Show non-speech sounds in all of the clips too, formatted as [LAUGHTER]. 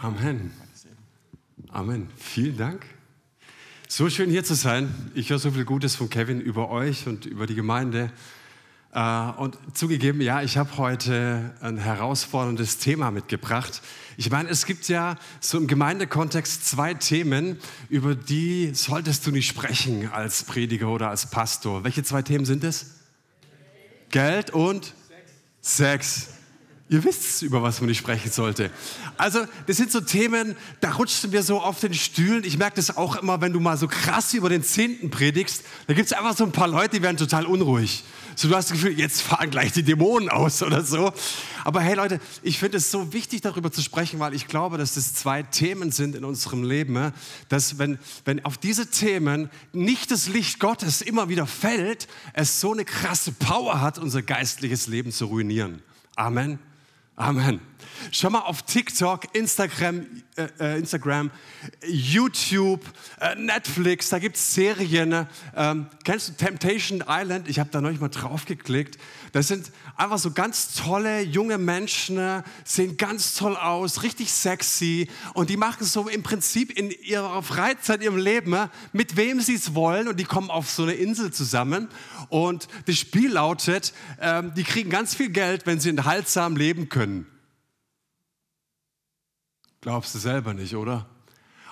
Amen. Amen. Vielen Dank. So schön hier zu sein. Ich höre so viel Gutes von Kevin über euch und über die Gemeinde. Äh, und zugegeben, ja, ich habe heute ein herausforderndes Thema mitgebracht. Ich meine, es gibt ja so im Gemeindekontext zwei Themen, über die solltest du nicht sprechen als Prediger oder als Pastor. Welche zwei Themen sind es? Geld und Sex. Sex. Ihr wisst, über was man nicht sprechen sollte. Also, das sind so Themen, da rutschen wir so auf den Stühlen. Ich merke das auch immer, wenn du mal so krass über den Zehnten predigst. Da gibt es einfach so ein paar Leute, die werden total unruhig. So, du hast das Gefühl, jetzt fahren gleich die Dämonen aus [LAUGHS] oder so. Aber hey Leute, ich finde es so wichtig, darüber zu sprechen, weil ich glaube, dass das zwei Themen sind in unserem Leben. Dass, wenn, wenn auf diese Themen nicht das Licht Gottes immer wieder fällt, es so eine krasse Power hat, unser geistliches Leben zu ruinieren. Amen. Amen. Schau mal auf TikTok, Instagram, äh, äh Instagram YouTube, äh, Netflix, da gibt es Serien. Ähm, kennst du Temptation Island? Ich habe da neulich mal drauf geklickt. Das sind einfach so ganz tolle junge Menschen, sehen ganz toll aus, richtig sexy und die machen so im Prinzip in ihrer Freizeit, ihrem Leben, mit wem sie es wollen und die kommen auf so eine Insel zusammen und das Spiel lautet, ähm, die kriegen ganz viel Geld, wenn sie enthaltsam leben können. Glaubst du selber nicht, oder?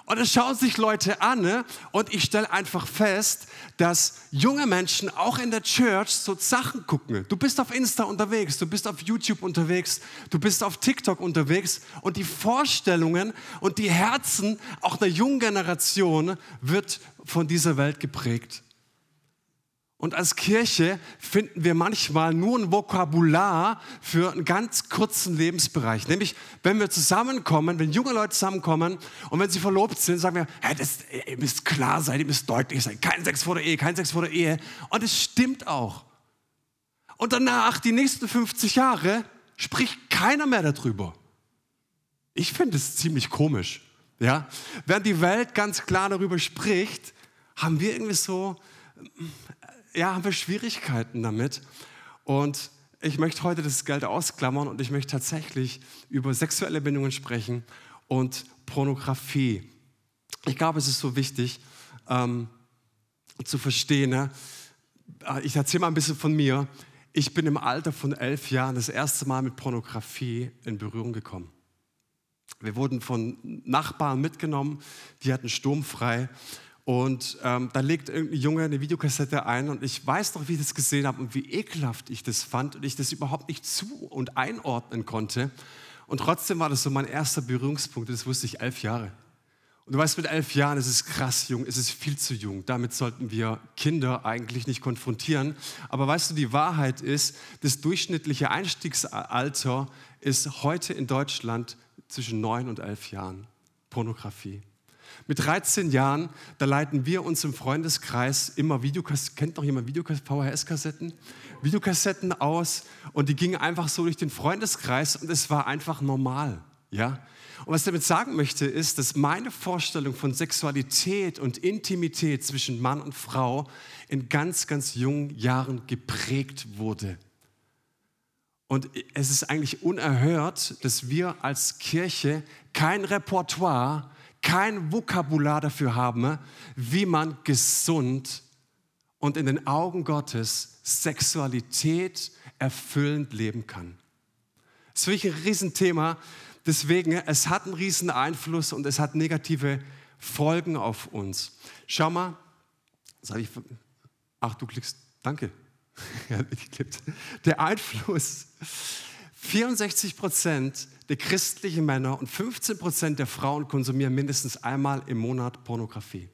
Und es schauen sich Leute an ne? und ich stelle einfach fest, dass junge Menschen auch in der Church so Sachen gucken. Du bist auf Insta unterwegs, du bist auf YouTube unterwegs, du bist auf TikTok unterwegs und die Vorstellungen und die Herzen auch der jungen Generation wird von dieser Welt geprägt. Und als Kirche finden wir manchmal nur ein Vokabular für einen ganz kurzen Lebensbereich. Nämlich, wenn wir zusammenkommen, wenn junge Leute zusammenkommen und wenn sie verlobt sind, sagen wir, hey, das, ihr müsst klar sein, ihr müsst deutlich sein. Kein Sex vor der Ehe, kein Sex vor der Ehe. Und es stimmt auch. Und danach, die nächsten 50 Jahre, spricht keiner mehr darüber. Ich finde es ziemlich komisch. Ja? Während die Welt ganz klar darüber spricht, haben wir irgendwie so ja, haben wir Schwierigkeiten damit. Und ich möchte heute das Geld ausklammern und ich möchte tatsächlich über sexuelle Bindungen sprechen und Pornografie. Ich glaube, es ist so wichtig ähm, zu verstehen. Ne? Äh, ich erzähle mal ein bisschen von mir. Ich bin im Alter von elf Jahren das erste Mal mit Pornografie in Berührung gekommen. Wir wurden von Nachbarn mitgenommen, die hatten sturmfrei und ähm, da legt irgendein Junge eine Videokassette ein und ich weiß noch, wie ich das gesehen habe und wie ekelhaft ich das fand und ich das überhaupt nicht zu- und einordnen konnte. Und trotzdem war das so mein erster Berührungspunkt, das wusste ich elf Jahre. Und du weißt, mit elf Jahren ist es krass jung, ist es viel zu jung. Damit sollten wir Kinder eigentlich nicht konfrontieren. Aber weißt du, die Wahrheit ist, das durchschnittliche Einstiegsalter ist heute in Deutschland zwischen neun und elf Jahren. Pornografie. Mit 13 Jahren, da leiten wir uns im Freundeskreis immer Videokassetten, kennt noch jemand VHS-Kassetten? Videokassetten aus und die gingen einfach so durch den Freundeskreis und es war einfach normal, ja? Und was ich damit sagen möchte, ist, dass meine Vorstellung von Sexualität und Intimität zwischen Mann und Frau in ganz, ganz jungen Jahren geprägt wurde. Und es ist eigentlich unerhört, dass wir als Kirche kein Repertoire kein Vokabular dafür haben, wie man gesund und in den Augen Gottes Sexualität erfüllend leben kann. Das ist wirklich ein Riesenthema. Deswegen, es hat einen riesen Einfluss und es hat negative Folgen auf uns. Schau mal, ich, ach, du klickst, danke. [LAUGHS] Der Einfluss 64 Prozent der christlichen Männer und 15 Prozent der Frauen konsumieren mindestens einmal im Monat Pornografie.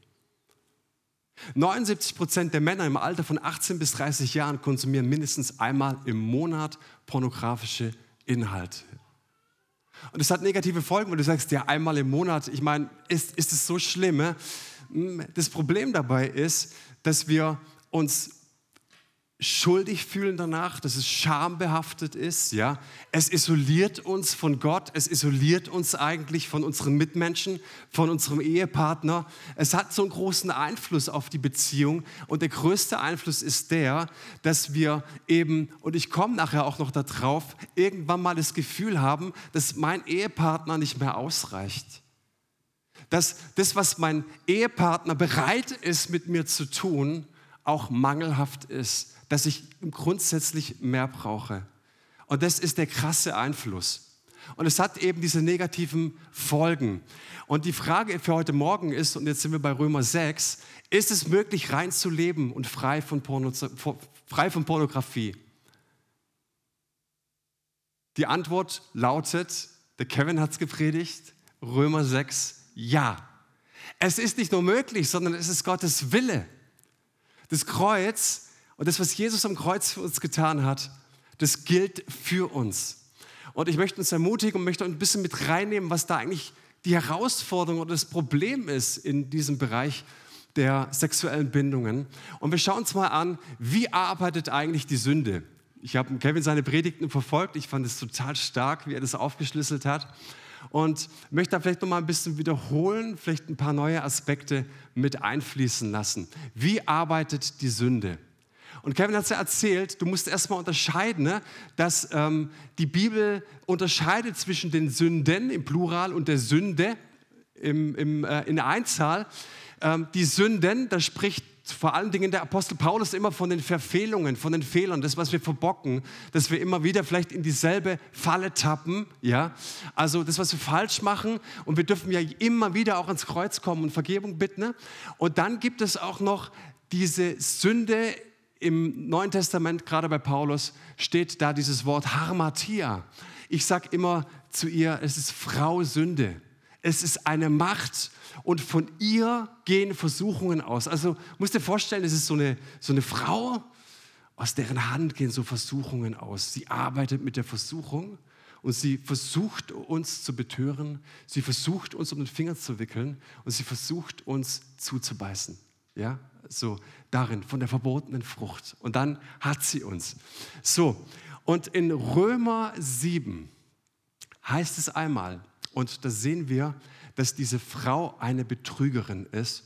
79 Prozent der Männer im Alter von 18 bis 30 Jahren konsumieren mindestens einmal im Monat pornografische Inhalte. Und es hat negative Folgen, wenn du sagst, ja, einmal im Monat, ich meine, ist, ist es so schlimm? Hm, das Problem dabei ist, dass wir uns schuldig fühlen danach, dass es schambehaftet ist, ja. Es isoliert uns von Gott, es isoliert uns eigentlich von unseren Mitmenschen, von unserem Ehepartner. Es hat so einen großen Einfluss auf die Beziehung und der größte Einfluss ist der, dass wir eben, und ich komme nachher auch noch darauf, irgendwann mal das Gefühl haben, dass mein Ehepartner nicht mehr ausreicht. Dass das, was mein Ehepartner bereit ist mit mir zu tun, auch mangelhaft ist dass ich grundsätzlich mehr brauche. Und das ist der krasse Einfluss. Und es hat eben diese negativen Folgen. Und die Frage für heute Morgen ist, und jetzt sind wir bei Römer 6, ist es möglich, rein zu leben und frei von, Porno, frei von Pornografie? Die Antwort lautet, der Kevin hat es gepredigt, Römer 6, ja. Es ist nicht nur möglich, sondern es ist Gottes Wille. Das Kreuz und das, was Jesus am Kreuz für uns getan hat, das gilt für uns. Und ich möchte uns ermutigen und möchte ein bisschen mit reinnehmen, was da eigentlich die Herausforderung oder das Problem ist in diesem Bereich der sexuellen Bindungen. Und wir schauen uns mal an, wie arbeitet eigentlich die Sünde? Ich habe Kevin seine Predigten verfolgt. Ich fand es total stark, wie er das aufgeschlüsselt hat. Und möchte da vielleicht noch mal ein bisschen wiederholen, vielleicht ein paar neue Aspekte mit einfließen lassen. Wie arbeitet die Sünde? Und Kevin hat es ja erzählt, du musst erstmal unterscheiden, ne, dass ähm, die Bibel unterscheidet zwischen den Sünden im Plural und der Sünde im, im, äh, in der Einzahl. Ähm, die Sünden, da spricht vor allen Dingen der Apostel Paulus immer von den Verfehlungen, von den Fehlern, das, was wir verbocken, dass wir immer wieder vielleicht in dieselbe Falle tappen, ja. Also das, was wir falsch machen und wir dürfen ja immer wieder auch ans Kreuz kommen und Vergebung bitten. Ne? Und dann gibt es auch noch diese Sünde im Neuen Testament, gerade bei Paulus, steht da dieses Wort Harmatia. Ich sage immer zu ihr, es ist Frau Sünde. Es ist eine Macht und von ihr gehen Versuchungen aus. Also musst dir vorstellen, es ist so eine, so eine Frau, aus deren Hand gehen so Versuchungen aus. Sie arbeitet mit der Versuchung und sie versucht uns zu betören. Sie versucht uns um den Finger zu wickeln und sie versucht uns zuzubeißen. Ja, so darin, von der verbotenen Frucht. Und dann hat sie uns. So, und in Römer 7 heißt es einmal, und da sehen wir, dass diese Frau eine Betrügerin ist.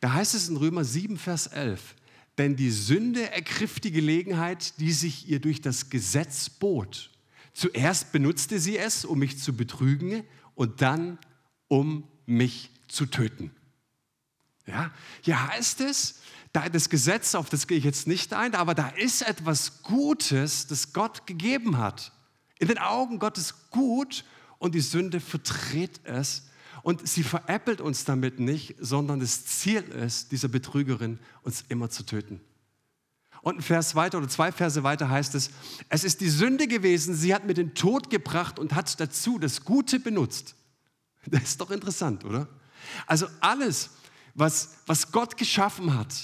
Da heißt es in Römer 7, Vers 11, denn die Sünde ergriff die Gelegenheit, die sich ihr durch das Gesetz bot. Zuerst benutzte sie es, um mich zu betrügen und dann, um mich zu töten. Ja, hier heißt es, da das Gesetz, auf das gehe ich jetzt nicht ein, aber da ist etwas Gutes, das Gott gegeben hat. In den Augen Gottes gut und die Sünde verdreht es und sie veräppelt uns damit nicht, sondern das Ziel ist, dieser Betrügerin uns immer zu töten. Und ein Vers weiter oder zwei Verse weiter heißt es, es ist die Sünde gewesen, sie hat mir den Tod gebracht und hat dazu das Gute benutzt. Das ist doch interessant, oder? Also alles, was, was Gott geschaffen hat,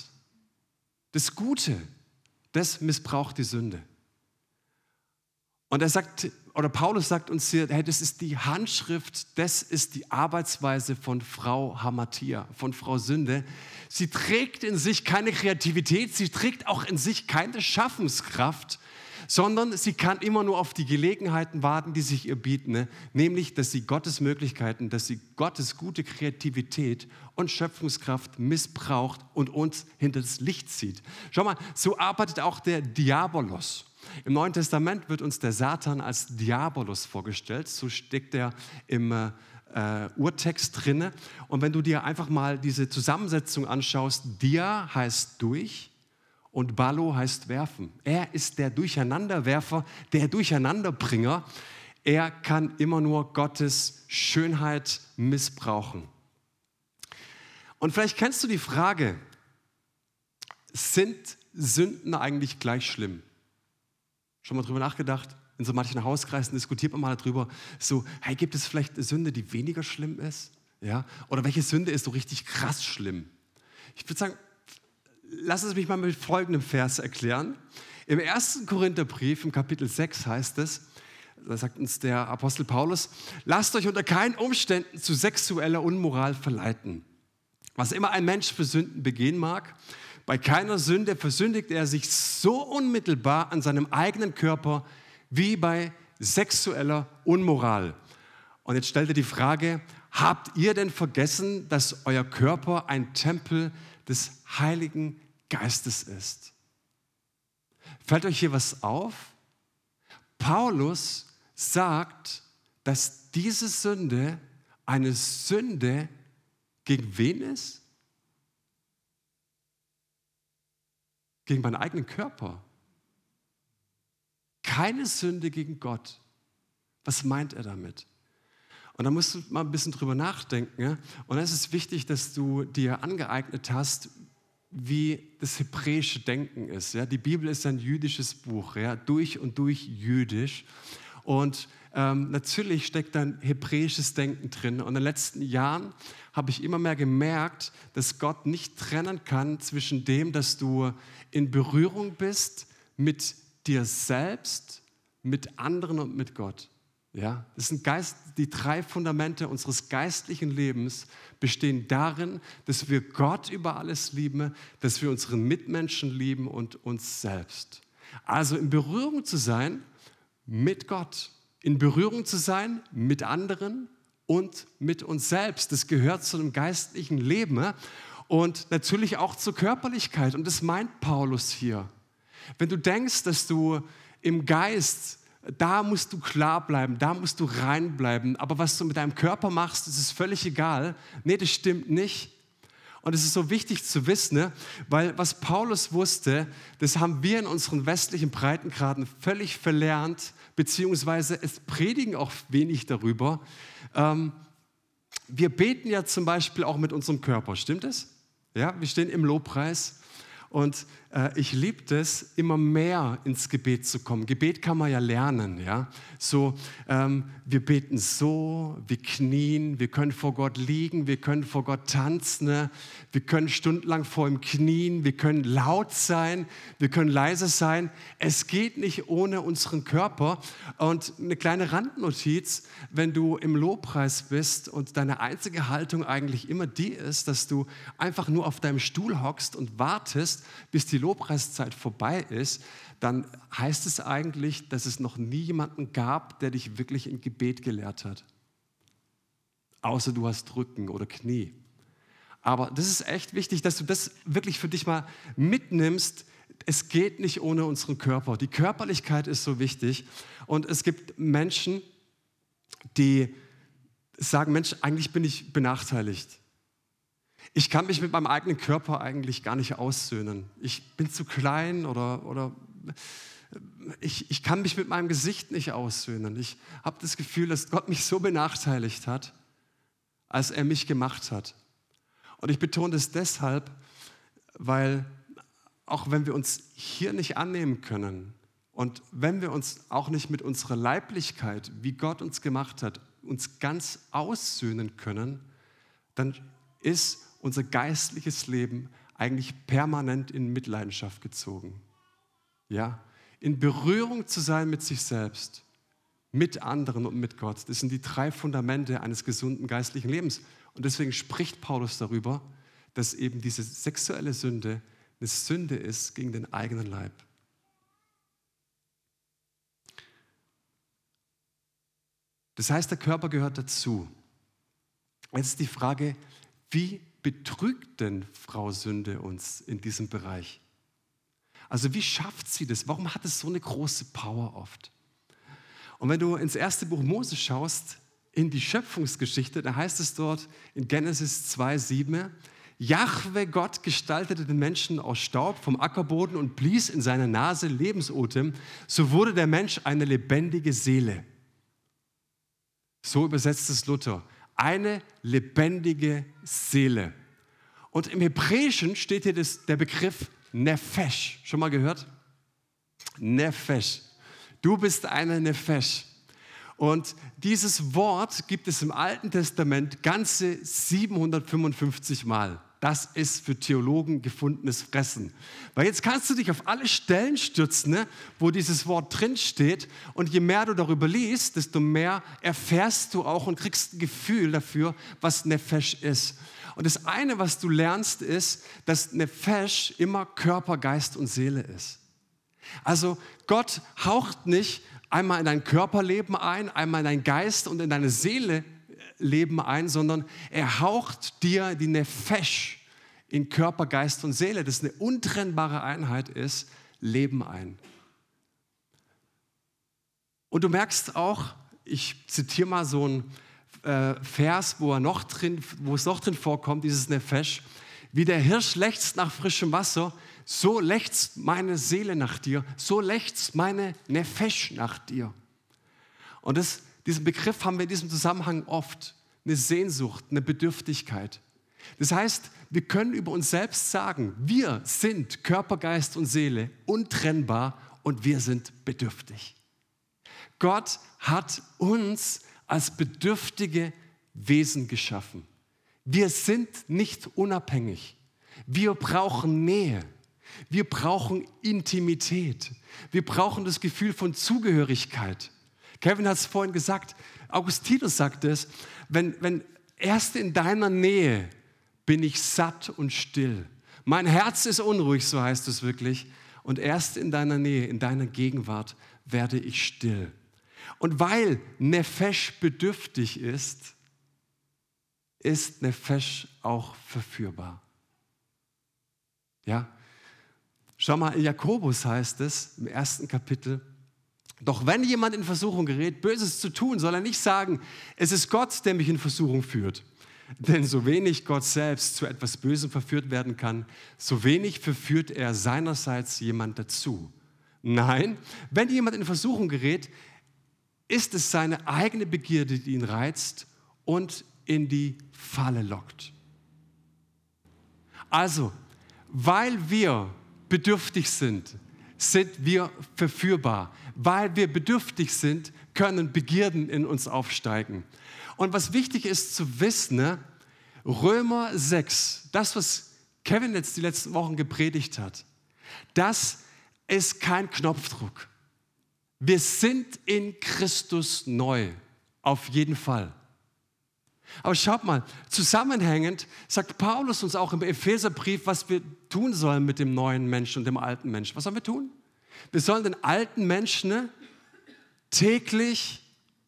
das Gute, das missbraucht die Sünde. Und er sagt, oder Paulus sagt uns hier, hey, das ist die Handschrift, das ist die Arbeitsweise von Frau Hamatia, von Frau Sünde. Sie trägt in sich keine Kreativität, sie trägt auch in sich keine Schaffenskraft, sondern sie kann immer nur auf die Gelegenheiten warten, die sich ihr bieten, ne? nämlich, dass sie Gottes Möglichkeiten, dass sie Gottes gute Kreativität und Schöpfungskraft missbraucht und uns hinter das Licht zieht. Schau mal, so arbeitet auch der Diabolos. Im Neuen Testament wird uns der Satan als Diabolos vorgestellt, so steckt er im äh, Urtext drinne. Und wenn du dir einfach mal diese Zusammensetzung anschaust, Dia heißt durch, und Ballo heißt werfen. Er ist der Durcheinanderwerfer, der Durcheinanderbringer. Er kann immer nur Gottes Schönheit missbrauchen. Und vielleicht kennst du die Frage, sind Sünden eigentlich gleich schlimm? Schon mal drüber nachgedacht? In so manchen Hauskreisen diskutiert man mal darüber, so, hey, gibt es vielleicht eine Sünde, die weniger schlimm ist? Ja? Oder welche Sünde ist so richtig krass schlimm? Ich würde sagen, lass es mich mal mit folgendem Vers erklären. Im ersten Korintherbrief, im Kapitel 6 heißt es, da sagt uns der Apostel Paulus, lasst euch unter keinen Umständen zu sexueller Unmoral verleiten. Was immer ein Mensch für Sünden begehen mag, Bei keiner Sünde versündigt er sich so unmittelbar an seinem eigenen Körper wie bei sexueller Unmoral. Und jetzt stellt er die Frage, habt ihr denn vergessen, dass euer Körper ein Tempel des Heiligen Geistes ist? Fällt euch hier was auf? Paulus sagt, dass diese Sünde eine Sünde gegen wen ist? Gegen meinen eigenen Körper. Keine Sünde gegen Gott. Was meint er damit? Und da musst du mal ein bisschen drüber nachdenken. Und es ist wichtig, dass du dir angeeignet hast, wie das hebräische Denken ist. Ja? Die Bibel ist ein jüdisches Buch, ja? durch und durch jüdisch. Und ähm, natürlich steckt ein hebräisches Denken drin. Und in den letzten Jahren habe ich immer mehr gemerkt, dass Gott nicht trennen kann zwischen dem, dass du in Berührung bist mit dir selbst, mit anderen und mit Gott. Ja, das sind Geist, die drei Fundamente unseres geistlichen Lebens bestehen darin, dass wir Gott über alles lieben, dass wir unseren Mitmenschen lieben und uns selbst. Also in Berührung zu sein mit Gott, in Berührung zu sein mit anderen und mit uns selbst. Das gehört zu einem geistlichen Leben und natürlich auch zur Körperlichkeit. Und das meint Paulus hier. Wenn du denkst, dass du im Geist da musst du klar bleiben, da musst du rein bleiben. Aber was du mit deinem Körper machst, das ist völlig egal. Nee, das stimmt nicht. Und es ist so wichtig zu wissen, ne? weil was Paulus wusste, das haben wir in unseren westlichen Breitengraden völlig verlernt, beziehungsweise es predigen auch wenig darüber. Ähm, wir beten ja zum Beispiel auch mit unserem Körper, stimmt es? Ja, wir stehen im Lobpreis und ich liebe es, immer mehr ins Gebet zu kommen. Gebet kann man ja lernen. Ja? So, ähm, wir beten so, wir knien, wir können vor Gott liegen, wir können vor Gott tanzen, ne? wir können stundenlang vor ihm knien, wir können laut sein, wir können leise sein. Es geht nicht ohne unseren Körper. Und eine kleine Randnotiz, wenn du im Lobpreis bist und deine einzige Haltung eigentlich immer die ist, dass du einfach nur auf deinem Stuhl hockst und wartest, bis die Lobpreiszeit vorbei ist, dann heißt es eigentlich, dass es noch nie jemanden gab, der dich wirklich in Gebet gelehrt hat. Außer du hast Rücken oder Knie. Aber das ist echt wichtig, dass du das wirklich für dich mal mitnimmst. Es geht nicht ohne unseren Körper. Die Körperlichkeit ist so wichtig. Und es gibt Menschen, die sagen, Mensch, eigentlich bin ich benachteiligt. Ich kann mich mit meinem eigenen Körper eigentlich gar nicht aussöhnen. Ich bin zu klein oder, oder ich, ich kann mich mit meinem Gesicht nicht aussöhnen. Ich habe das Gefühl, dass Gott mich so benachteiligt hat, als er mich gemacht hat. Und ich betone das deshalb, weil auch wenn wir uns hier nicht annehmen können und wenn wir uns auch nicht mit unserer Leiblichkeit, wie Gott uns gemacht hat, uns ganz aussöhnen können, dann ist unser geistliches Leben eigentlich permanent in Mitleidenschaft gezogen. Ja, in Berührung zu sein mit sich selbst, mit anderen und mit Gott. Das sind die drei Fundamente eines gesunden geistlichen Lebens. Und deswegen spricht Paulus darüber, dass eben diese sexuelle Sünde eine Sünde ist gegen den eigenen Leib. Das heißt, der Körper gehört dazu. Jetzt ist die Frage, wie betrügt denn Frau Sünde uns in diesem Bereich? Also wie schafft sie das? Warum hat es so eine große Power oft? Und wenn du ins erste Buch Mose schaust, in die Schöpfungsgeschichte, da heißt es dort in Genesis 2,7, Jahwe Gott gestaltete den Menschen aus Staub vom Ackerboden und blies in seine Nase Lebensotem, so wurde der Mensch eine lebendige Seele. So übersetzt es Luther eine lebendige Seele. Und im Hebräischen steht hier das, der Begriff Nefesh. Schon mal gehört? Nefesh. Du bist eine Nefesh. Und dieses Wort gibt es im Alten Testament ganze 755 Mal. Das ist für Theologen gefundenes Fressen. Weil jetzt kannst du dich auf alle Stellen stürzen, ne, wo dieses Wort drin steht. Und je mehr du darüber liest, desto mehr erfährst du auch und kriegst ein Gefühl dafür, was Nefesh ist. Und das eine, was du lernst, ist, dass Nefesh immer Körper, Geist und Seele ist. Also Gott haucht nicht einmal in dein Körperleben ein, einmal in dein Geist und in deine Seele Leben ein, sondern er haucht dir die Nefesh in Körper, Geist und Seele, das eine untrennbare Einheit ist, Leben ein. Und du merkst auch, ich zitiere mal so einen äh, Vers, wo, er noch drin, wo es noch drin vorkommt, dieses Nefesh, wie der Hirsch lechzt nach frischem Wasser, so lechzt meine Seele nach dir, so lechzt meine Nefesh nach dir. Und das diesen Begriff haben wir in diesem Zusammenhang oft. Eine Sehnsucht, eine Bedürftigkeit. Das heißt, wir können über uns selbst sagen, wir sind Körper, Geist und Seele untrennbar und wir sind bedürftig. Gott hat uns als bedürftige Wesen geschaffen. Wir sind nicht unabhängig. Wir brauchen Nähe. Wir brauchen Intimität. Wir brauchen das Gefühl von Zugehörigkeit. Kevin hat es vorhin gesagt, Augustinus sagt es, wenn, wenn erst in deiner Nähe bin ich satt und still. Mein Herz ist unruhig, so heißt es wirklich. Und erst in deiner Nähe, in deiner Gegenwart werde ich still. Und weil Nefesh bedürftig ist, ist Nefesh auch verführbar. Ja? Schau mal, in Jakobus heißt es im ersten Kapitel, doch wenn jemand in Versuchung gerät, Böses zu tun, soll er nicht sagen, es ist Gott, der mich in Versuchung führt. Denn so wenig Gott selbst zu etwas Bösem verführt werden kann, so wenig verführt er seinerseits jemand dazu. Nein, wenn jemand in Versuchung gerät, ist es seine eigene Begierde, die ihn reizt und in die Falle lockt. Also, weil wir bedürftig sind, sind wir verführbar. Weil wir bedürftig sind, können Begierden in uns aufsteigen. Und was wichtig ist zu wissen, ne? Römer 6, das, was Kevin jetzt die letzten Wochen gepredigt hat, das ist kein Knopfdruck. Wir sind in Christus neu, auf jeden Fall. Aber schaut mal, zusammenhängend sagt Paulus uns auch im Epheserbrief, was wir tun sollen mit dem neuen Menschen und dem alten Menschen. Was sollen wir tun? Wir sollen den alten Menschen ne, täglich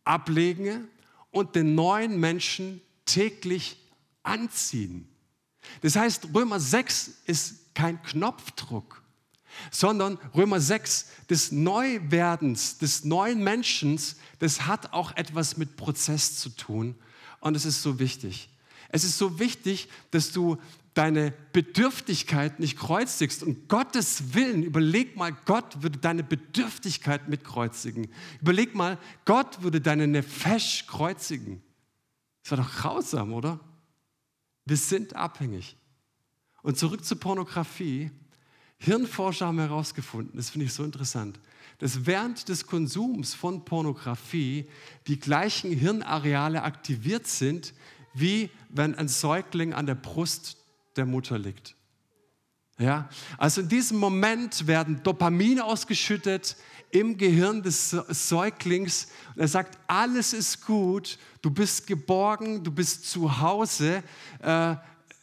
ablegen und den neuen Menschen täglich anziehen. Das heißt, Römer 6 ist kein Knopfdruck, sondern Römer 6 des Neuwerdens, des neuen Menschen, das hat auch etwas mit Prozess zu tun und es ist so wichtig. Es ist so wichtig, dass du deine Bedürftigkeit nicht kreuzigst. Und Gottes Willen, überleg mal, Gott würde deine Bedürftigkeit mitkreuzigen. Überleg mal, Gott würde deine Nefesh kreuzigen. Das war doch grausam, oder? Wir sind abhängig. Und zurück zur Pornografie. Hirnforscher haben herausgefunden, das finde ich so interessant, dass während des Konsums von Pornografie die gleichen Hirnareale aktiviert sind, wie wenn ein Säugling an der Brust der Mutter liegt. Ja, also in diesem Moment werden Dopamine ausgeschüttet im Gehirn des Säuglings und er sagt, alles ist gut, du bist geborgen, du bist zu Hause, äh,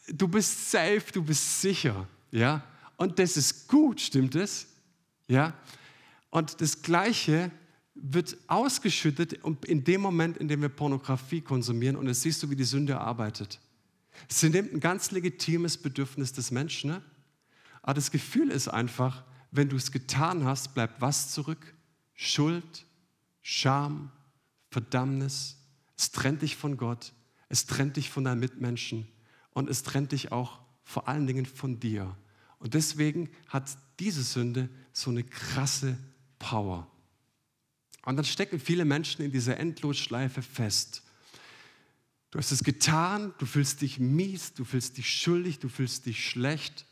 du bist safe, du bist sicher. Ja, und das ist gut, stimmt es? Ja, und das Gleiche wird ausgeschüttet in dem Moment, in dem wir Pornografie konsumieren und es siehst du, wie die Sünde arbeitet. Sie nimmt ein ganz legitimes Bedürfnis des Menschen, ne? aber das Gefühl ist einfach, wenn du es getan hast, bleibt was zurück? Schuld, Scham, Verdammnis. Es trennt dich von Gott, es trennt dich von deinen Mitmenschen und es trennt dich auch vor allen Dingen von dir. Und deswegen hat diese Sünde so eine krasse Power. Und dann stecken viele Menschen in dieser Endlosschleife fest. Du hast es getan, du fühlst dich mies, du fühlst dich schuldig, du fühlst dich schlecht.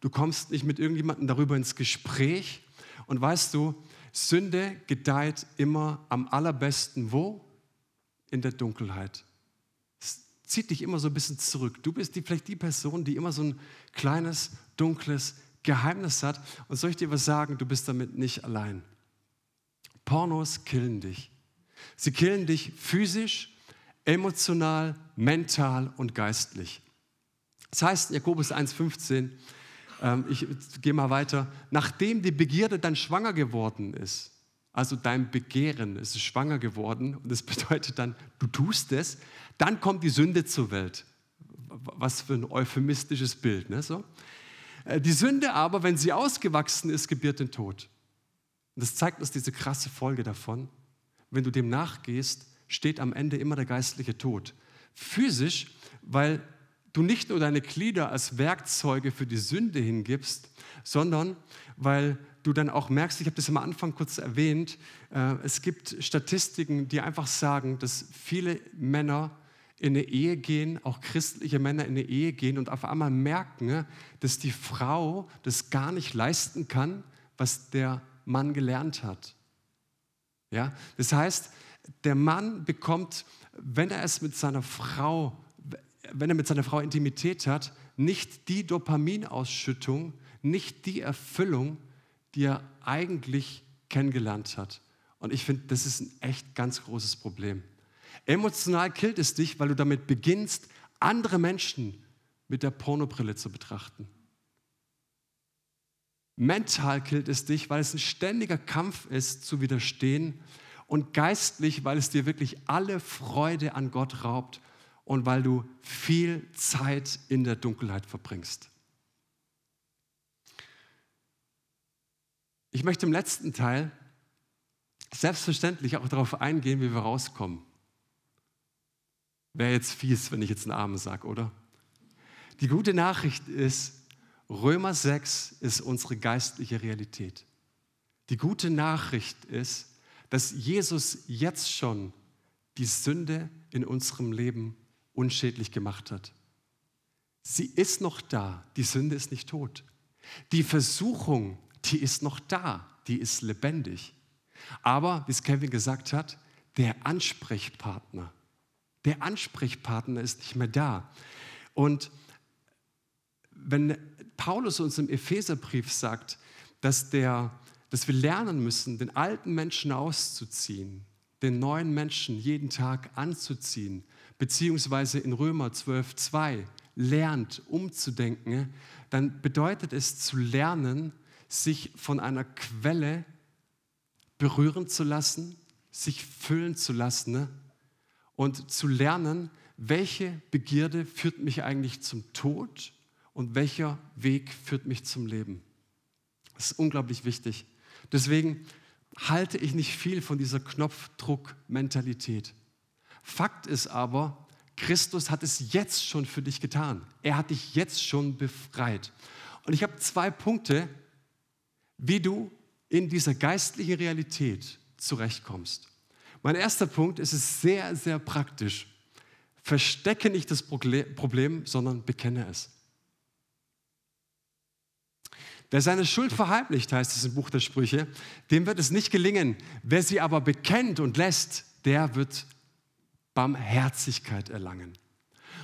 Du kommst nicht mit irgendjemandem darüber ins Gespräch. Und weißt du, Sünde gedeiht immer am allerbesten wo? In der Dunkelheit. Es zieht dich immer so ein bisschen zurück. Du bist die, vielleicht die Person, die immer so ein kleines, dunkles Geheimnis hat. Und soll ich dir was sagen, du bist damit nicht allein. Pornos killen dich. Sie killen dich physisch, emotional, mental und geistlich. Das heißt in Jakobus 1,15, ähm, ich gehe mal weiter, nachdem die Begierde dann schwanger geworden ist, also dein Begehren ist schwanger geworden und das [LAUGHS] bedeutet dann, du tust es, dann kommt die Sünde zur Welt. Was für ein euphemistisches Bild. Ne? So. Äh, die Sünde aber, wenn sie ausgewachsen ist, gebiert den Tod. Und das zeigt uns diese krasse Folge davon. Wenn du dem nachgehst, steht am Ende immer der geistliche Tod. Physisch, weil du nicht nur deine Glieder als Werkzeuge für die Sünde hingibst, sondern weil du dann auch merkst, ich habe das am Anfang kurz erwähnt, äh, es gibt Statistiken, die einfach sagen, dass viele Männer in eine Ehe gehen, auch christliche Männer in eine Ehe gehen und auf einmal merken, dass die Frau das gar nicht leisten kann, was der Mann gelernt hat. Ja? Das heißt, der Mann bekommt, wenn er es mit seiner Frau, wenn er mit seiner Frau Intimität hat, nicht die Dopaminausschüttung, nicht die Erfüllung, die er eigentlich kennengelernt hat. Und ich finde, das ist ein echt ganz großes Problem. Emotional killt es dich, weil du damit beginnst, andere Menschen mit der Pornobrille zu betrachten. Mental killt es dich, weil es ein ständiger Kampf ist, zu widerstehen. Und geistlich, weil es dir wirklich alle Freude an Gott raubt und weil du viel Zeit in der Dunkelheit verbringst. Ich möchte im letzten Teil selbstverständlich auch darauf eingehen, wie wir rauskommen. Wäre jetzt fies, wenn ich jetzt einen Amen sage, oder? Die gute Nachricht ist, Römer 6 ist unsere geistliche Realität. Die gute Nachricht ist, dass Jesus jetzt schon die Sünde in unserem Leben unschädlich gemacht hat. Sie ist noch da, die Sünde ist nicht tot. Die Versuchung, die ist noch da, die ist lebendig. Aber, wie es Kevin gesagt hat, der Ansprechpartner, der Ansprechpartner ist nicht mehr da. Und wenn Paulus uns im Epheserbrief sagt, dass, der, dass wir lernen müssen, den alten Menschen auszuziehen, den neuen Menschen jeden Tag anzuziehen, beziehungsweise in Römer 12, 2 lernt umzudenken, dann bedeutet es zu lernen, sich von einer Quelle berühren zu lassen, sich füllen zu lassen ne? Und zu lernen, welche Begierde führt mich eigentlich zum Tod und welcher Weg führt mich zum Leben. Das ist unglaublich wichtig. Deswegen halte ich nicht viel von dieser Knopfdruck-Mentalität. Fakt ist aber, Christus hat es jetzt schon für dich getan. Er hat dich jetzt schon befreit. Und ich habe zwei Punkte, wie du in dieser geistlichen Realität zurechtkommst. Mein erster Punkt ist es sehr, sehr praktisch. Verstecke nicht das Problem, sondern bekenne es. Wer seine Schuld verheimlicht, heißt es im Buch der Sprüche, dem wird es nicht gelingen. Wer sie aber bekennt und lässt, der wird Barmherzigkeit erlangen.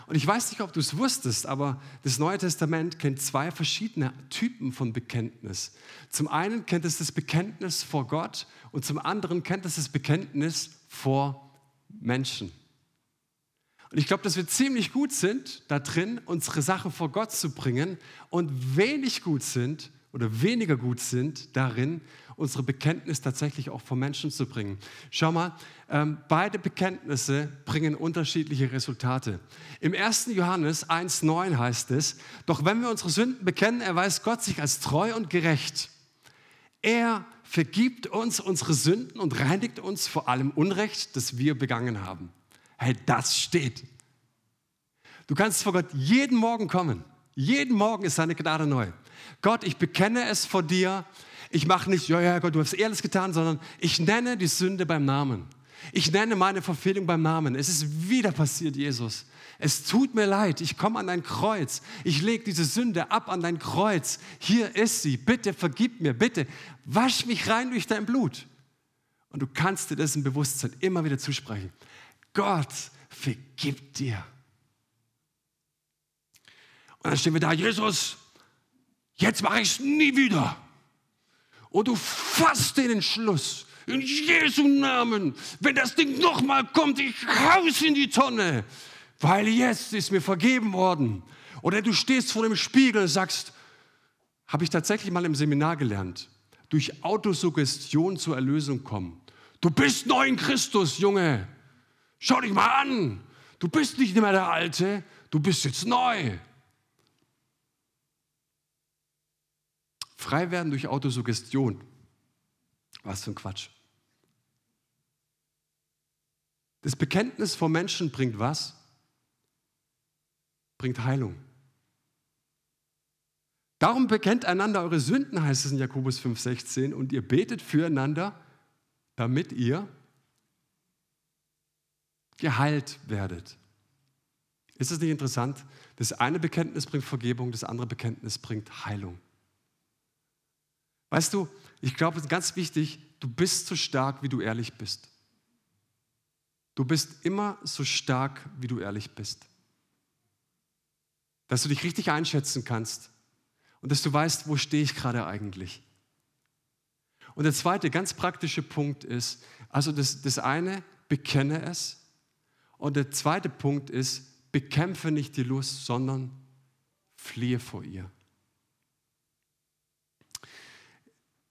Und ich weiß nicht, ob du es wusstest, aber das Neue Testament kennt zwei verschiedene Typen von Bekenntnis. Zum einen kennt es das Bekenntnis vor Gott und zum anderen kennt es das Bekenntnis vor Menschen. Und ich glaube, dass wir ziemlich gut sind da drin, unsere Sachen vor Gott zu bringen und wenig gut sind oder weniger gut sind darin, unsere Bekenntnis tatsächlich auch vor Menschen zu bringen. Schau mal, ähm, beide Bekenntnisse bringen unterschiedliche Resultate. Im 1. Johannes 1.9 heißt es, doch wenn wir unsere Sünden bekennen, erweist Gott sich als treu und gerecht. Er vergibt uns unsere Sünden und reinigt uns vor allem Unrecht, das wir begangen haben. Hey, das steht. Du kannst vor Gott jeden Morgen kommen. Jeden Morgen ist seine Gnade neu. Gott, ich bekenne es vor dir. Ich mache nicht, ja, ja, Gott, du hast ehrlich getan, sondern ich nenne die Sünde beim Namen. Ich nenne meine Verfehlung beim Namen. Es ist wieder passiert, Jesus. Es tut mir leid. Ich komme an dein Kreuz. Ich lege diese Sünde ab an dein Kreuz. Hier ist sie. Bitte vergib mir. Bitte wasch mich rein durch dein Blut. Und du kannst dir im Bewusstsein immer wieder zusprechen. Gott vergibt dir. Und dann stehen wir da, Jesus, jetzt mache ich es nie wieder. Und du fasst den Entschluss. In Jesu Namen, wenn das Ding nochmal kommt, ich haus in die Tonne, weil jetzt ist mir vergeben worden. Oder du stehst vor dem Spiegel und sagst, habe ich tatsächlich mal im Seminar gelernt, durch Autosuggestion zur Erlösung kommen. Du bist neu in Christus, Junge. Schau dich mal an. Du bist nicht mehr der Alte, du bist jetzt neu. Frei werden durch Autosuggestion. Was für ein Quatsch. Das Bekenntnis vor Menschen bringt was? Bringt Heilung. Darum bekennt einander eure Sünden, heißt es in Jakobus 5,16, und ihr betet füreinander, damit ihr geheilt werdet. Ist es nicht interessant? Das eine Bekenntnis bringt Vergebung, das andere Bekenntnis bringt Heilung. Weißt du, ich glaube, es ist ganz wichtig, du bist so stark, wie du ehrlich bist. Du bist immer so stark, wie du ehrlich bist. Dass du dich richtig einschätzen kannst und dass du weißt, wo stehe ich gerade eigentlich. Und der zweite ganz praktische Punkt ist, also das, das eine, bekenne es. Und der zweite Punkt ist, bekämpfe nicht die Lust, sondern fliehe vor ihr.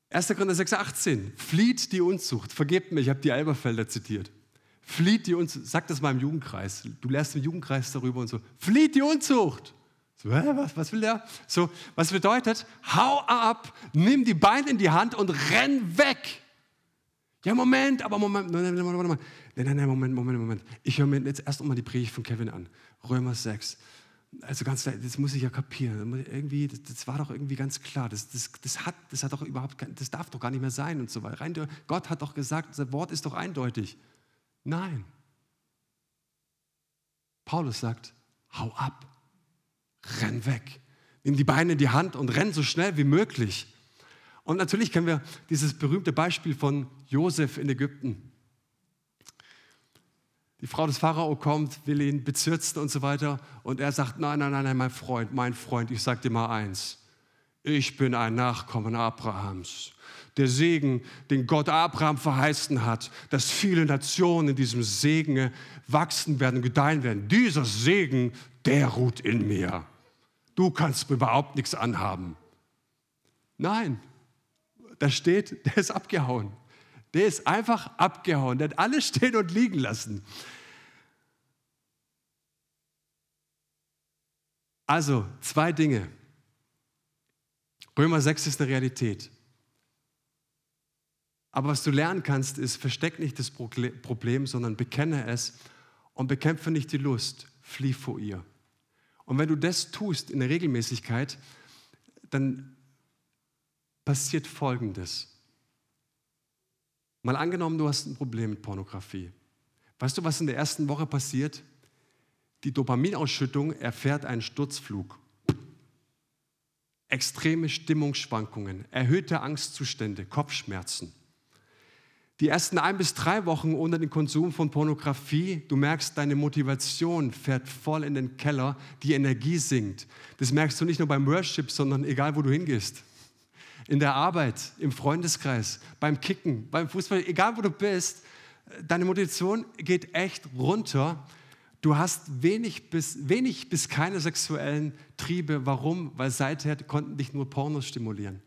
1. Korinther 6, 18. Flieht die Unzucht. Vergebt mir, ich habe die Elberfelder zitiert. Flieht die Unzucht. Sag das mal im Jugendkreis. Du lernst im Jugendkreis darüber und so. Flieht die Unzucht. So, hä, was, was will der? So, was bedeutet, hau ab, nimm die Beine in die Hand und renn weg. Ja, Moment, aber Moment, nein, nein, Moment, nein, Moment, Moment, Moment. Ich höre mir jetzt erst mal die Predigt von Kevin an. Römer 6. Also ganz, das muss ich ja kapieren. Irgendwie, das, das war doch irgendwie ganz klar. Das, das, das, hat, das hat doch überhaupt, das darf doch gar nicht mehr sein und so weiter. Rein, Gott hat doch gesagt, das Wort ist doch eindeutig. Nein. Paulus sagt, hau ab, renn weg, nimm die Beine in die Hand und renn so schnell wie möglich. Und natürlich kennen wir dieses berühmte Beispiel von Josef in Ägypten. Die Frau des Pharao kommt, will ihn bezirzen und so weiter. Und er sagt, nein, nein, nein, nein, mein Freund, mein Freund, ich sage dir mal eins. Ich bin ein Nachkommen Abrahams. Der Segen, den Gott Abraham verheißen hat, dass viele Nationen in diesem Segen wachsen werden, gedeihen werden. Dieser Segen, der ruht in mir. Du kannst mir überhaupt nichts anhaben. Nein, da steht, der ist abgehauen. Der ist einfach abgehauen. Der hat alles stehen und liegen lassen. Also, zwei Dinge. Römer 6 ist eine Realität. Aber was du lernen kannst, ist, versteck nicht das Problem, sondern bekenne es und bekämpfe nicht die Lust, flieh vor ihr. Und wenn du das tust in der Regelmäßigkeit, dann passiert Folgendes. Mal angenommen, du hast ein Problem mit Pornografie. Weißt du, was in der ersten Woche passiert? Die Dopaminausschüttung erfährt einen Sturzflug. Extreme Stimmungsschwankungen, erhöhte Angstzustände, Kopfschmerzen. Die ersten ein bis drei Wochen ohne den Konsum von Pornografie, du merkst, deine Motivation fährt voll in den Keller, die Energie sinkt. Das merkst du nicht nur beim Worship, sondern egal, wo du hingehst in der Arbeit, im Freundeskreis, beim Kicken, beim Fußball, egal wo du bist, deine Motivation geht echt runter. Du hast wenig bis, wenig bis keine sexuellen Triebe. Warum? Weil seither konnten dich nur Pornos stimulieren.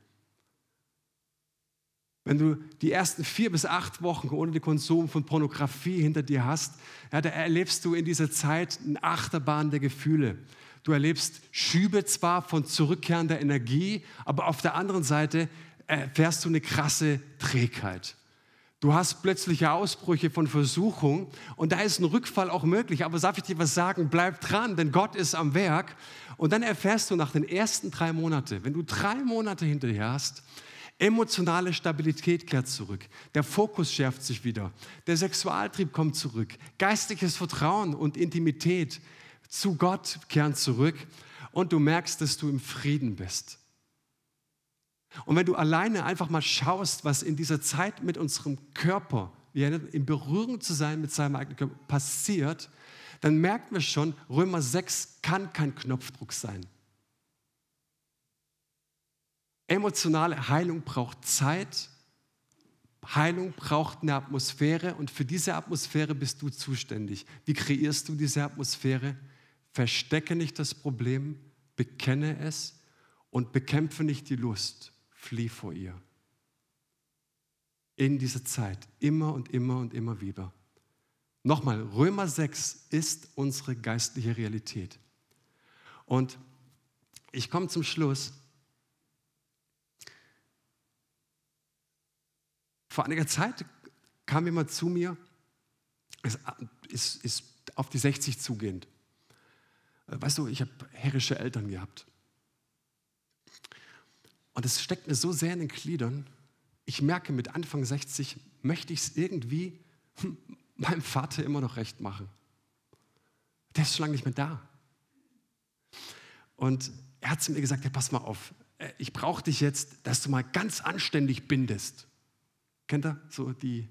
Wenn du die ersten vier bis acht Wochen ohne den Konsum von Pornografie hinter dir hast, ja, da erlebst du in dieser Zeit eine Achterbahn der Gefühle. Du erlebst Schübe zwar von zurückkehrender Energie, aber auf der anderen Seite erfährst du eine krasse Trägheit. Du hast plötzliche Ausbrüche von Versuchung und da ist ein Rückfall auch möglich. Aber darf ich dir was sagen? Bleib dran, denn Gott ist am Werk. Und dann erfährst du nach den ersten drei Monaten, wenn du drei Monate hinterher hast, emotionale Stabilität kehrt zurück. Der Fokus schärft sich wieder. Der Sexualtrieb kommt zurück. Geistliches Vertrauen und Intimität zu Gott kehren zurück und du merkst, dass du im Frieden bist. Und wenn du alleine einfach mal schaust, was in dieser Zeit mit unserem Körper, in Berührung zu sein mit seinem eigenen Körper, passiert, dann merken wir schon, Römer 6 kann kein Knopfdruck sein. Emotionale Heilung braucht Zeit. Heilung braucht eine Atmosphäre und für diese Atmosphäre bist du zuständig. Wie kreierst du diese Atmosphäre? Verstecke nicht das Problem, bekenne es und bekämpfe nicht die Lust, flieh vor ihr. In dieser Zeit, immer und immer und immer wieder. Nochmal, Römer 6 ist unsere geistliche Realität. Und ich komme zum Schluss. Vor einiger Zeit kam jemand zu mir, ist, ist auf die 60 zugehend. Weißt du, ich habe herrische Eltern gehabt. Und es steckt mir so sehr in den Gliedern. Ich merke, mit Anfang 60 möchte ich es irgendwie [LAUGHS] meinem Vater immer noch recht machen. Der ist schon lange nicht mehr da. Und er hat zu mir gesagt, ja, pass mal auf, äh, ich brauche dich jetzt, dass du mal ganz anständig bindest. Kennt ihr so die,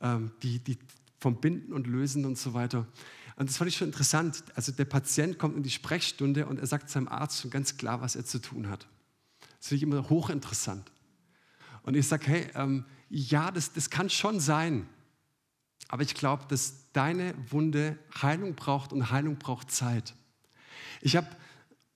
ähm, die, die vom Binden und Lösen und so weiter. Und das fand ich schon interessant. Also der Patient kommt in die Sprechstunde und er sagt seinem Arzt schon ganz klar, was er zu tun hat. Das finde ich immer hochinteressant. Und ich sage, hey, ähm, ja, das, das kann schon sein. Aber ich glaube, dass deine Wunde Heilung braucht und Heilung braucht Zeit. Ich habe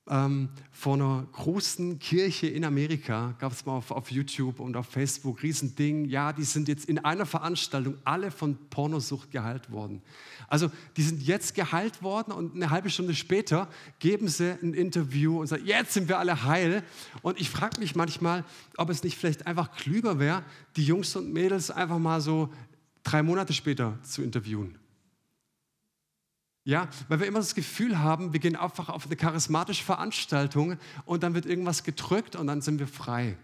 ähm, vor einer großen Kirche in Amerika, gab es mal auf, auf, YouTube und auf Facebook, Riesending, ja, die sind jetzt in einer Veranstaltung alle von Pornosucht geheilt worden. Also die sind jetzt geheilt worden und eine halbe Stunde später geben sie ein Interview und sagen, jetzt sind wir alle heil. Und ich frage mich manchmal, ob es nicht vielleicht einfach klüger wäre, die Jungs und Mädels einfach mal so drei Monate später zu interviewen. Ja, weil wir immer das Gefühl haben, wir gehen einfach auf eine charismatische Veranstaltung und dann wird irgendwas gedrückt und dann sind wir frei.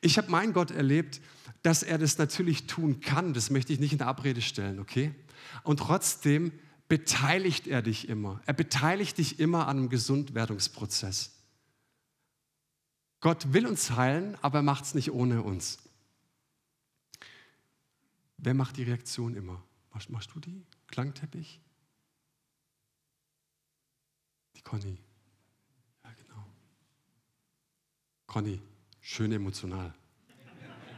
Ich habe meinen Gott erlebt, dass er das natürlich tun kann. Das möchte ich nicht in der Abrede stellen, okay? Und trotzdem beteiligt er dich immer. Er beteiligt dich immer an einem Gesundwerdungsprozess. Gott will uns heilen, aber er macht es nicht ohne uns. Wer macht die Reaktion immer? Machst, machst du die? Klangteppich? Die Conny. Ja, genau. Conny, schön emotional.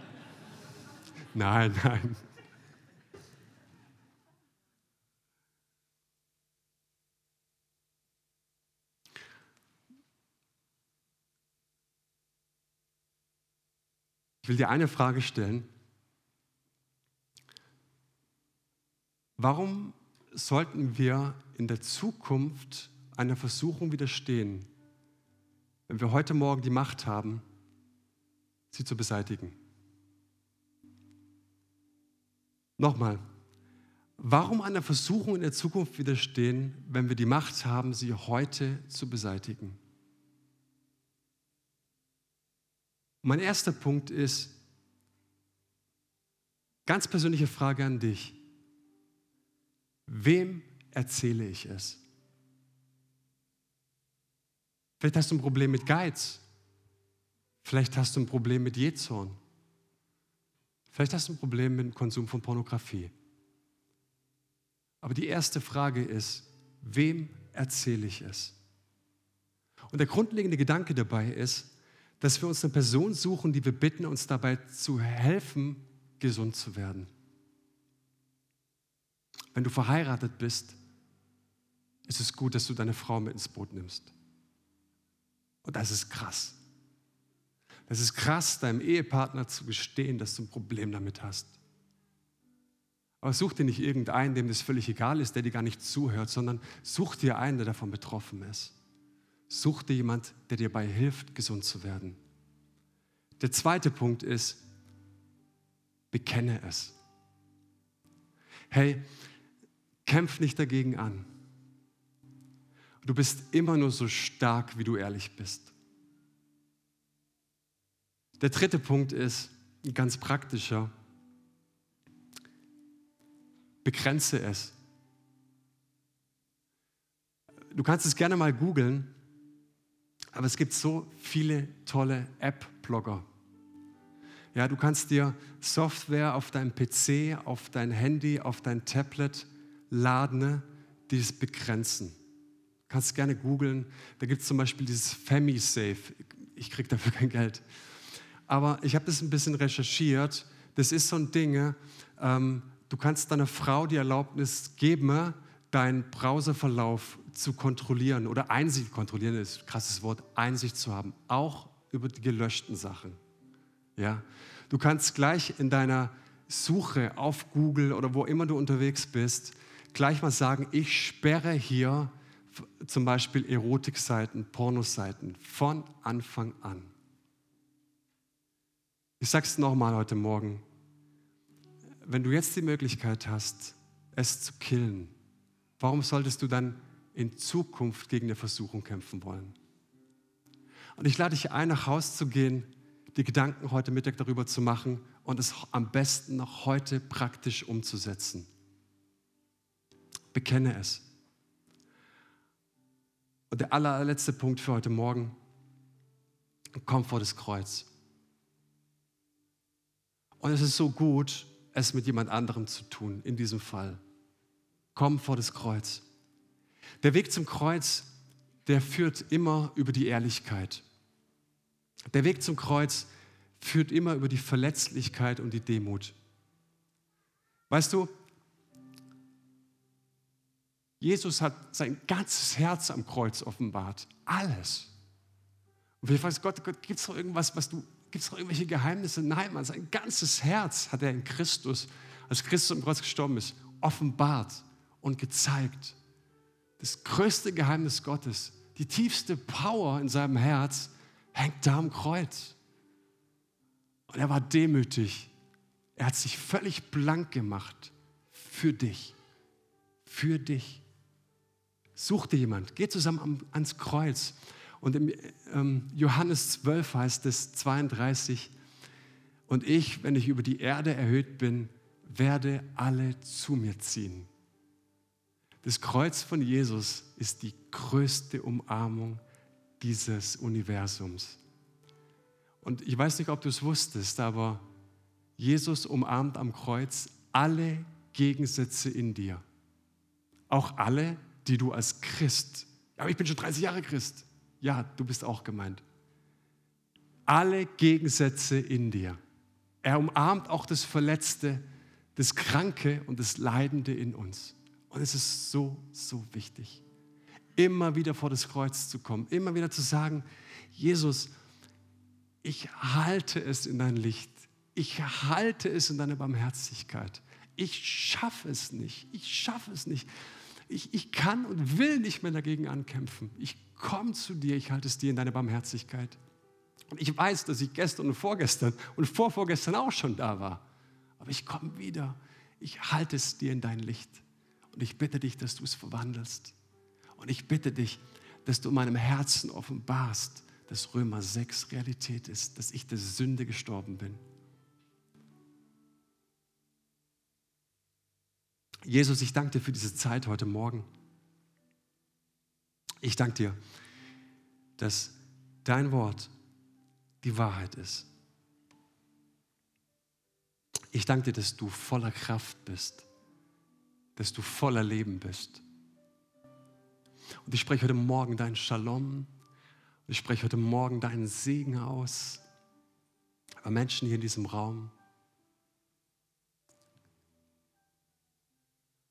[LAUGHS] nein, nein. Ich will dir eine Frage stellen. Warum sollten wir in der Zukunft einer Versuchung widerstehen, wenn wir heute Morgen die Macht haben, sie zu beseitigen. Nochmal, warum einer Versuchung in der Zukunft widerstehen, wenn wir die Macht haben, sie heute zu beseitigen? Mein erster Punkt ist, ganz persönliche Frage an dich. Wem erzähle ich es? Vielleicht hast du ein Problem mit Geiz. Vielleicht hast du ein Problem mit Jezorn. Vielleicht hast du ein Problem mit dem Konsum von Pornografie. Aber die erste Frage ist, wem erzähle ich es? Und der grundlegende Gedanke dabei ist, dass wir uns eine Person suchen, die wir bitten, uns dabei zu helfen, gesund zu werden. Wenn du verheiratet bist, ist es gut, dass du deine Frau mit ins Boot nimmst. Und das ist krass. Das ist krass, deinem Ehepartner zu gestehen, dass du ein Problem damit hast. Aber such dir nicht irgendeinen, dem das völlig egal ist, der dir gar nicht zuhört, sondern such dir einen, der davon betroffen ist. Such dir jemand, der dir dabei hilft, gesund zu werden. Der zweite Punkt ist, bekenne es. Hey, kämpf nicht dagegen an. Du bist immer nur so stark, wie du ehrlich bist. Der dritte Punkt ist ein ganz praktischer. Begrenze es. Du kannst es gerne mal googeln, aber es gibt so viele tolle App-Blogger. Ja, du kannst dir Software auf deinem PC, auf dein Handy, auf dein Tablet laden, die es begrenzen. Kannst gerne googeln. Da gibt es zum Beispiel dieses FamiSafe. Ich kriege dafür kein Geld. aber ich habe das ein bisschen recherchiert. Das ist so ein Ding, ähm, du kannst deiner Frau die Erlaubnis geben, deinen Browserverlauf zu kontrollieren oder Einsicht kontrollieren, ist ein krasses Wort, Einsicht zu haben, auch über die gelöschten Sachen. Ja? Du kannst gleich in deiner Suche auf Google oder wo immer du unterwegs bist, gleich mal sagen, ich sperre hier zum Beispiel Erotikseiten, Pornoseiten von Anfang an. Ich sage es nochmal heute Morgen. Wenn du jetzt die Möglichkeit hast, es zu killen, warum solltest du dann in Zukunft gegen eine Versuchung kämpfen wollen? Und ich lade dich ein, nach Hause zu gehen, die Gedanken heute Mittag darüber zu machen und es am besten noch heute praktisch umzusetzen. Bekenne es. Und der allerletzte Punkt für heute Morgen, komm vor das Kreuz. Und es ist so gut, es mit jemand anderem zu tun, in diesem Fall. Komm vor das Kreuz. Der Weg zum Kreuz, der führt immer über die Ehrlichkeit. Der Weg zum Kreuz führt immer über die Verletzlichkeit und die Demut. Weißt du, Jesus hat sein ganzes Herz am Kreuz offenbart. Alles. Und vielleicht weiß Gott, Gott gibt es noch irgendwas, was du Gibt es noch irgendwelche Geheimnisse? Nein, man, sein ganzes Herz hat er in Christus, als Christus am Kreuz gestorben ist, offenbart und gezeigt. Das größte Geheimnis Gottes, die tiefste Power in seinem Herz, hängt da am Kreuz. Und er war demütig. Er hat sich völlig blank gemacht für dich. Für dich. Such dir jemand, geh zusammen ans Kreuz. Und im ähm, Johannes 12 heißt es 32, und ich, wenn ich über die Erde erhöht bin, werde alle zu mir ziehen. Das Kreuz von Jesus ist die größte Umarmung dieses Universums. Und ich weiß nicht, ob du es wusstest, aber Jesus umarmt am Kreuz alle Gegensätze in dir. Auch alle, die du als Christ, aber ich bin schon 30 Jahre Christ, ja, du bist auch gemeint. Alle Gegensätze in dir. Er umarmt auch das Verletzte, das Kranke und das Leidende in uns. Und es ist so, so wichtig, immer wieder vor das Kreuz zu kommen, immer wieder zu sagen, Jesus, ich halte es in dein Licht, ich halte es in deine Barmherzigkeit. Ich schaffe es nicht, ich schaffe es nicht. Ich, ich kann und will nicht mehr dagegen ankämpfen. Ich komm zu dir, ich halte es dir in deine Barmherzigkeit. Und ich weiß, dass ich gestern und vorgestern und vorvorgestern auch schon da war. Aber ich komme wieder. Ich halte es dir in dein Licht. Und ich bitte dich, dass du es verwandelst. Und ich bitte dich, dass du in meinem Herzen offenbarst, dass Römer 6 Realität ist, dass ich der Sünde gestorben bin. Jesus, ich danke dir für diese Zeit heute Morgen. Ich danke dir, dass dein Wort die Wahrheit ist. Ich danke dir, dass du voller Kraft bist, dass du voller Leben bist. Und ich spreche heute Morgen deinen Shalom. Ich spreche heute Morgen deinen Segen aus über Menschen hier in diesem Raum.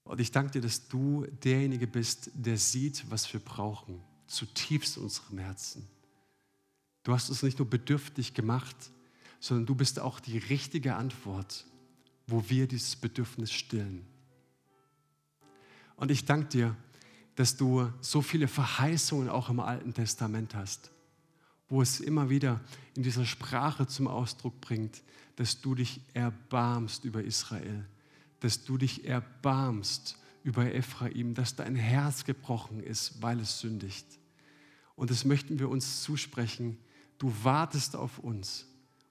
Und ich danke dir, dass du derjenige bist, der sieht, was wir brauchen, zutiefst in unserem Herzen. Du hast uns nicht nur bedürftig gemacht, sondern du bist auch die richtige Antwort, wo wir dieses Bedürfnis stillen. Und ich danke dir, dass du so viele Verheißungen auch im Alten Testament hast, wo es immer wieder in dieser Sprache zum Ausdruck bringt, dass du dich erbarmst über Israel dass du dich erbarmst über Ephraim, dass dein Herz gebrochen ist, weil es sündigt. Und das möchten wir uns zusprechen. Du wartest auf uns.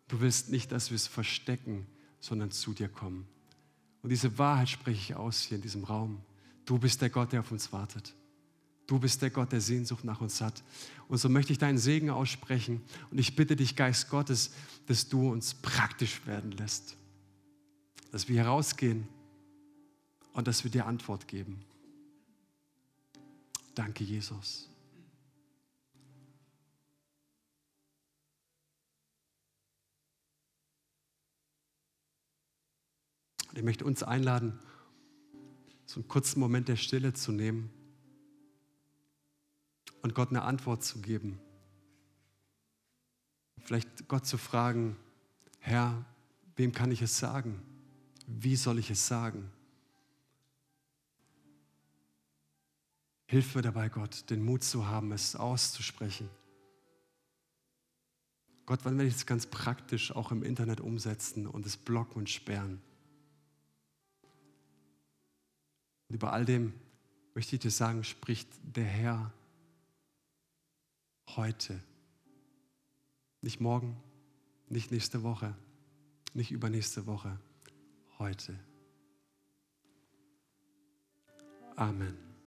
Du willst nicht, dass wir es verstecken, sondern zu dir kommen. Und diese Wahrheit spreche ich aus hier in diesem Raum. Du bist der Gott, der auf uns wartet. Du bist der Gott, der Sehnsucht nach uns hat. Und so möchte ich deinen Segen aussprechen. Und ich bitte dich, Geist Gottes, dass du uns praktisch werden lässt. Dass wir herausgehen und dass wir dir Antwort geben. Danke, Jesus. Ich möchte uns einladen, so einen kurzen Moment der Stille zu nehmen und Gott eine Antwort zu geben. Vielleicht Gott zu fragen, Herr, wem kann ich es sagen? Wie soll ich es sagen? Hilf mir dabei, Gott, den Mut zu haben, es auszusprechen. Gott, wann werde ich es ganz praktisch auch im Internet umsetzen und es blocken und sperren? Und über all dem möchte ich dir sagen, spricht der Herr heute. Nicht morgen, nicht nächste Woche, nicht übernächste Woche, heute. Amen.